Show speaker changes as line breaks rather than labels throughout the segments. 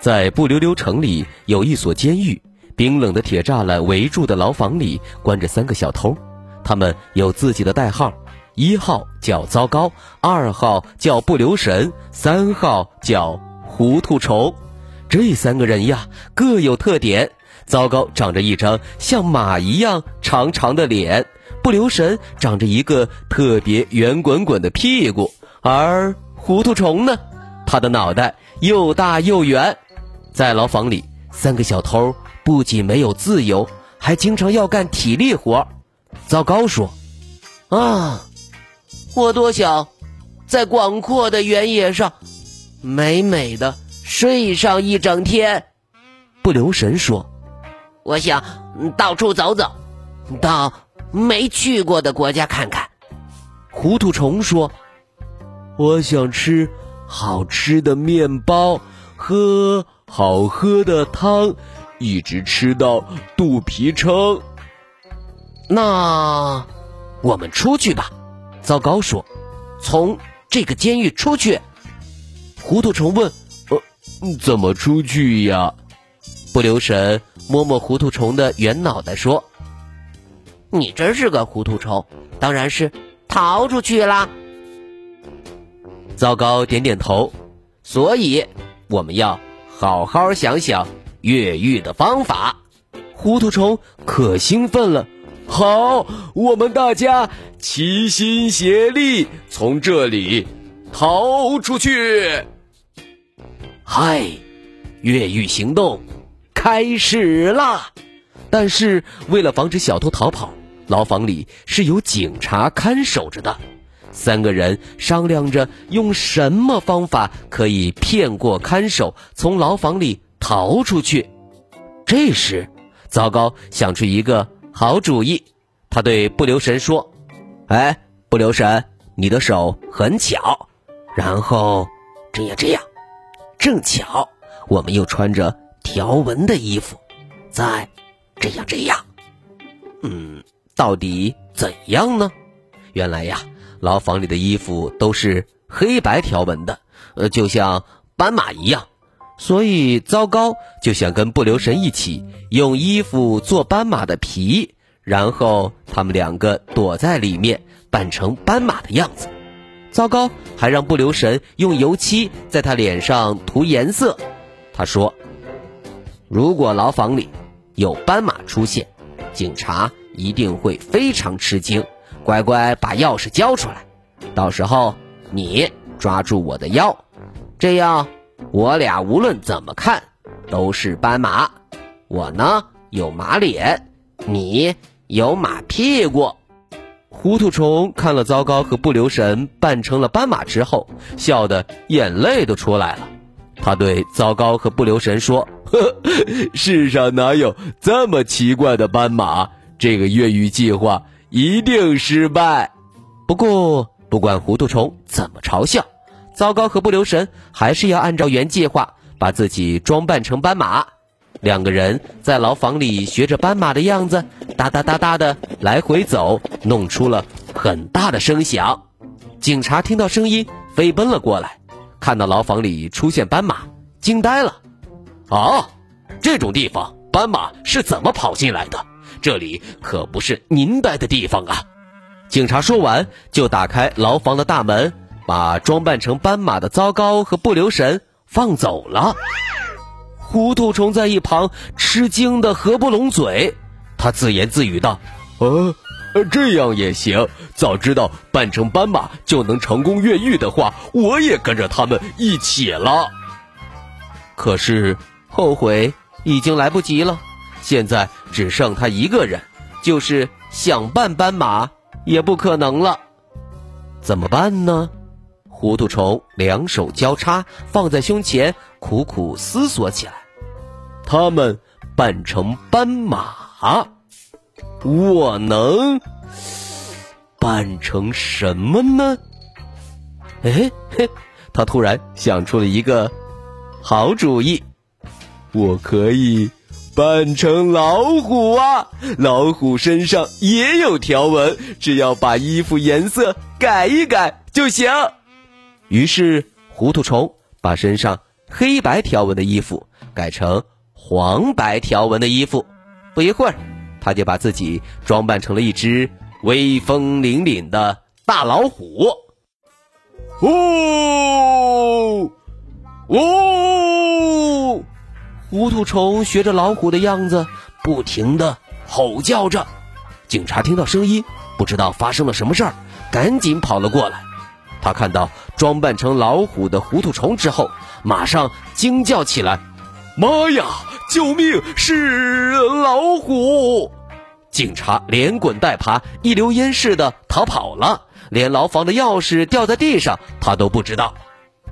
在不溜溜城里有一所监狱，冰冷的铁栅栏围住的牢房里关着三个小偷，他们有自己的代号：一号叫糟糕，二号叫不留神，三号叫糊涂虫。这三个人呀，各有特点。糟糕长着一张像马一样长长的脸，不留神长着一个特别圆滚滚的屁股，而糊涂虫呢，他的脑袋又大又圆。在牢房里，三个小偷不仅没有自由，还经常要干体力活。糟糕说：“
啊，我多想在广阔的原野上美美的睡上一整天。”
不留神说：“
我想到处走走，到没去过的国家看看。”
糊涂虫说：“
我想吃好吃的面包，喝。”好喝的汤，一直吃到肚皮撑。
那我们出去吧。
糟糕说：“
从这个监狱出去。”
糊涂虫问：“
呃，怎么出去呀？”
不留神摸摸糊涂虫的圆脑袋说：“
你真是个糊涂虫，当然是逃出去啦。”
糟糕点点头。所以我们要。好好想想越狱的方法，
糊涂虫可兴奋了。好，我们大家齐心协力从这里逃出去。
嗨，越狱行动开始啦！但是为了防止小偷逃跑，牢房里是有警察看守着的。三个人商量着用什么方法可以骗过看守，从牢房里逃出去。这时，糟糕想出一个好主意。他对不留神说：“哎，不留神，你的手很巧。然后这样这样，正巧我们又穿着条纹的衣服。再这样这样，嗯，到底怎样呢？原来呀。”牢房里的衣服都是黑白条纹的，呃，就像斑马一样，所以糟糕就想跟不留神一起用衣服做斑马的皮，然后他们两个躲在里面扮成斑马的样子。糟糕还让不留神用油漆在他脸上涂颜色。他说：“如果牢房里有斑马出现，警察一定会非常吃惊。”乖乖把钥匙交出来，到时候你抓住我的腰，这样我俩无论怎么看都是斑马。我呢有马脸，你有马屁股。糊涂虫看了糟糕和不留神扮成了斑马之后，笑得眼泪都出来了。他对糟糕和不留神说：“
呵世上哪有这么奇怪的斑马？这个越狱计划。”一定失败。
不过，不管糊涂虫怎么嘲笑，糟糕和不留神还是要按照原计划把自己装扮成斑马。两个人在牢房里学着斑马的样子，哒哒哒哒的来回走，弄出了很大的声响。警察听到声音，飞奔了过来，看到牢房里出现斑马，惊呆了。啊，这种地方斑马是怎么跑进来的？这里可不是您待的地方啊！警察说完，就打开牢房的大门，把装扮成斑马的糟糕和不留神放走了。糊涂虫在一旁吃惊的合不拢嘴，他自言自语道：“
呃，这样也行。早知道扮成斑马就能成功越狱的话，我也跟着他们一起了。
可是后悔已经来不及了。”现在只剩他一个人，就是想扮斑马也不可能了，怎么办呢？糊涂虫两手交叉放在胸前，苦苦思索起来。他们扮成斑马，我能扮成什么呢？哎嘿，他突然想出了一个好主意，我可以扮成老虎啊！老虎身上也有条纹，只要把衣服颜色改一改就行。于是，糊涂虫把身上黑白条纹的衣服改成黄白条纹的衣服。不一会儿，他就把自己装扮成了一只威风凛凛的大老虎。哦，哦！糊涂虫学着老虎的样子，不停的吼叫着。警察听到声音，不知道发生了什么事儿，赶紧跑了过来。他看到装扮成老虎的糊涂虫之后，马上惊叫起来：“妈呀！救命！是老虎！”警察连滚带爬，一溜烟似的逃跑了，连牢房的钥匙掉在地上他都不知道。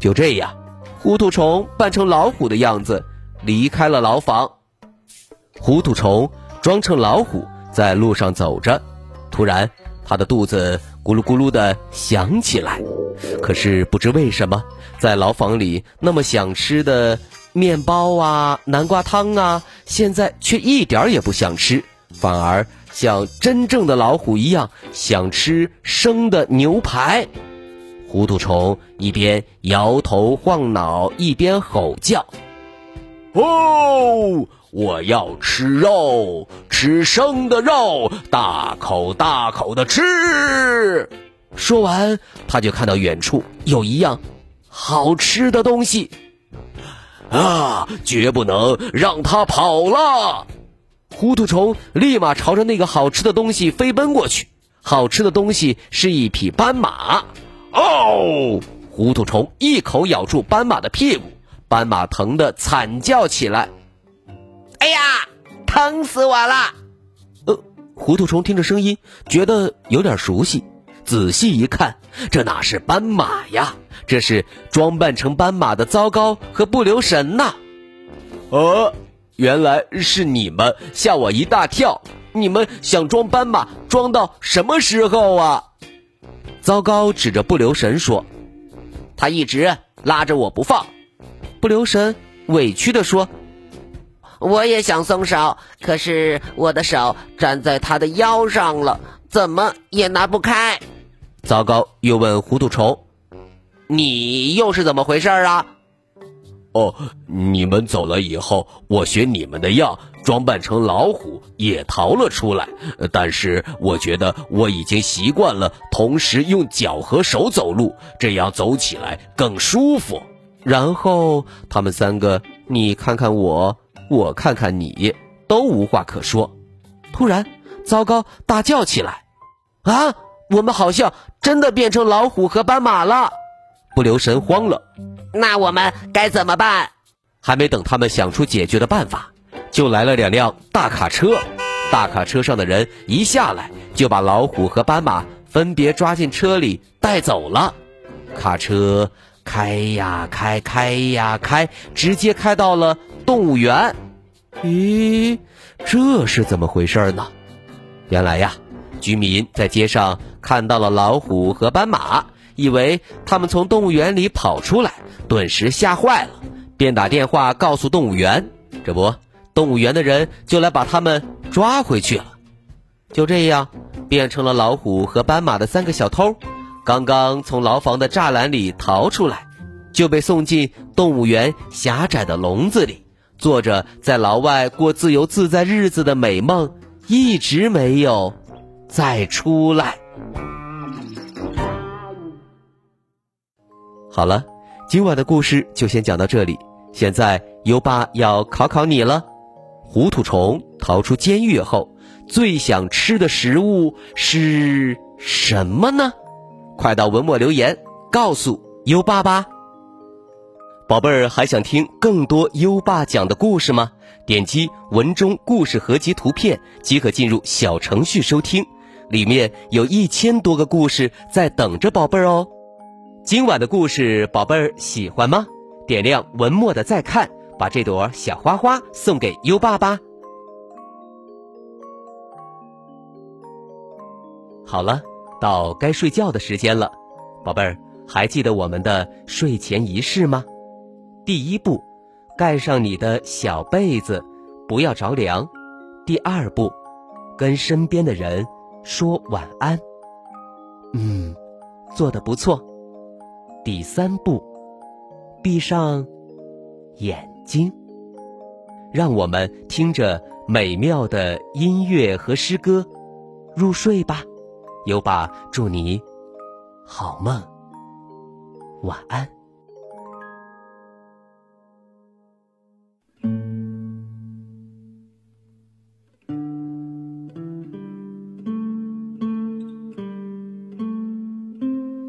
就这样，糊涂虫扮成老虎的样子离开了牢房。糊涂虫装成老虎在路上走着，突然他的肚子咕噜咕噜的响起来。可是不知为什么，在牢房里那么想吃的面包啊、南瓜汤啊，现在却一点儿也不想吃，反而像真正的老虎一样想吃生的牛排。糊涂虫一边摇头晃脑，一边吼叫：“哦，我要吃肉，吃生的肉，大口大口的吃！”说完，他就看到远处有一样好吃的东西，啊，绝不能让它跑了！糊涂虫立马朝着那个好吃的东西飞奔过去。好吃的东西是一匹斑马。哦，糊涂虫一口咬住斑马的屁股，斑马疼得惨叫起来。
哎呀，疼死我了！
呃，糊涂虫听着声音，觉得有点熟悉。仔细一看，这哪是斑马呀？这是装扮成斑马的糟糕和不留神呐！哦，原来是你们，吓我一大跳！你们想装斑马装到什么时候啊？糟糕指着不留神说：“
他一直拉着我不放。”
不留神委屈的说：“
我也想松手，可是我的手粘在他的腰上了，怎么也拿不开。”
糟糕！又问糊涂虫：“
你又是怎么回事啊？”
哦，你们走了以后，我学你们的样，装扮成老虎也逃了出来。但是我觉得我已经习惯了，同时用脚和手走路，这样走起来更舒服。
然后他们三个，你看看我，我看看你，都无话可说。突然，糟糕大叫起来：“啊！”我们好像真的变成老虎和斑马了，不留神慌了。
那我们该怎么办？
还没等他们想出解决的办法，就来了两辆大卡车。大卡车上的人一下来，就把老虎和斑马分别抓进车里带走了。卡车开呀开，开呀开，直接开到了动物园。咦，这是怎么回事呢？原来呀。居民在街上看到了老虎和斑马，以为他们从动物园里跑出来，顿时吓坏了，便打电话告诉动物园。这不，动物园的人就来把他们抓回去了。就这样，变成了老虎和斑马的三个小偷，刚刚从牢房的栅栏里逃出来，就被送进动物园狭窄的笼子里，做着在牢外过自由自在日子的美梦，一直没有。再出来。好了，今晚的故事就先讲到这里。现在优爸要考考你了：糊涂虫逃出监狱后，最想吃的食物是什么呢？快到文末留言告诉优爸吧。宝贝儿，还想听更多优爸讲的故事吗？点击文中故事合集图片即可进入小程序收听。里面有一千多个故事在等着宝贝儿哦。今晚的故事，宝贝儿喜欢吗？点亮文末的再看，把这朵小花花送给优爸吧。好了，到该睡觉的时间了，宝贝儿，还记得我们的睡前仪式吗？第一步，盖上你的小被子，不要着凉。第二步，跟身边的人说晚安。嗯，做的不错。第三步，闭上眼睛，让我们听着美妙的音乐和诗歌入睡吧。优爸祝你好梦，晚安。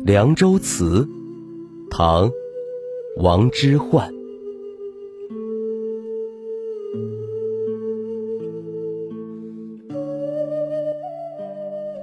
《凉州词》，唐·王之涣。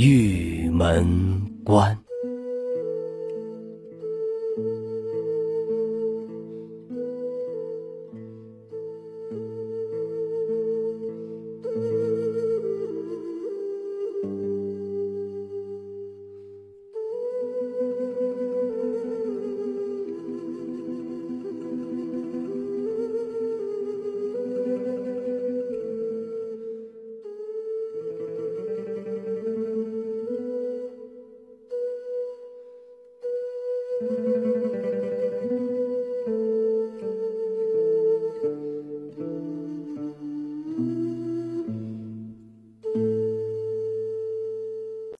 玉门关。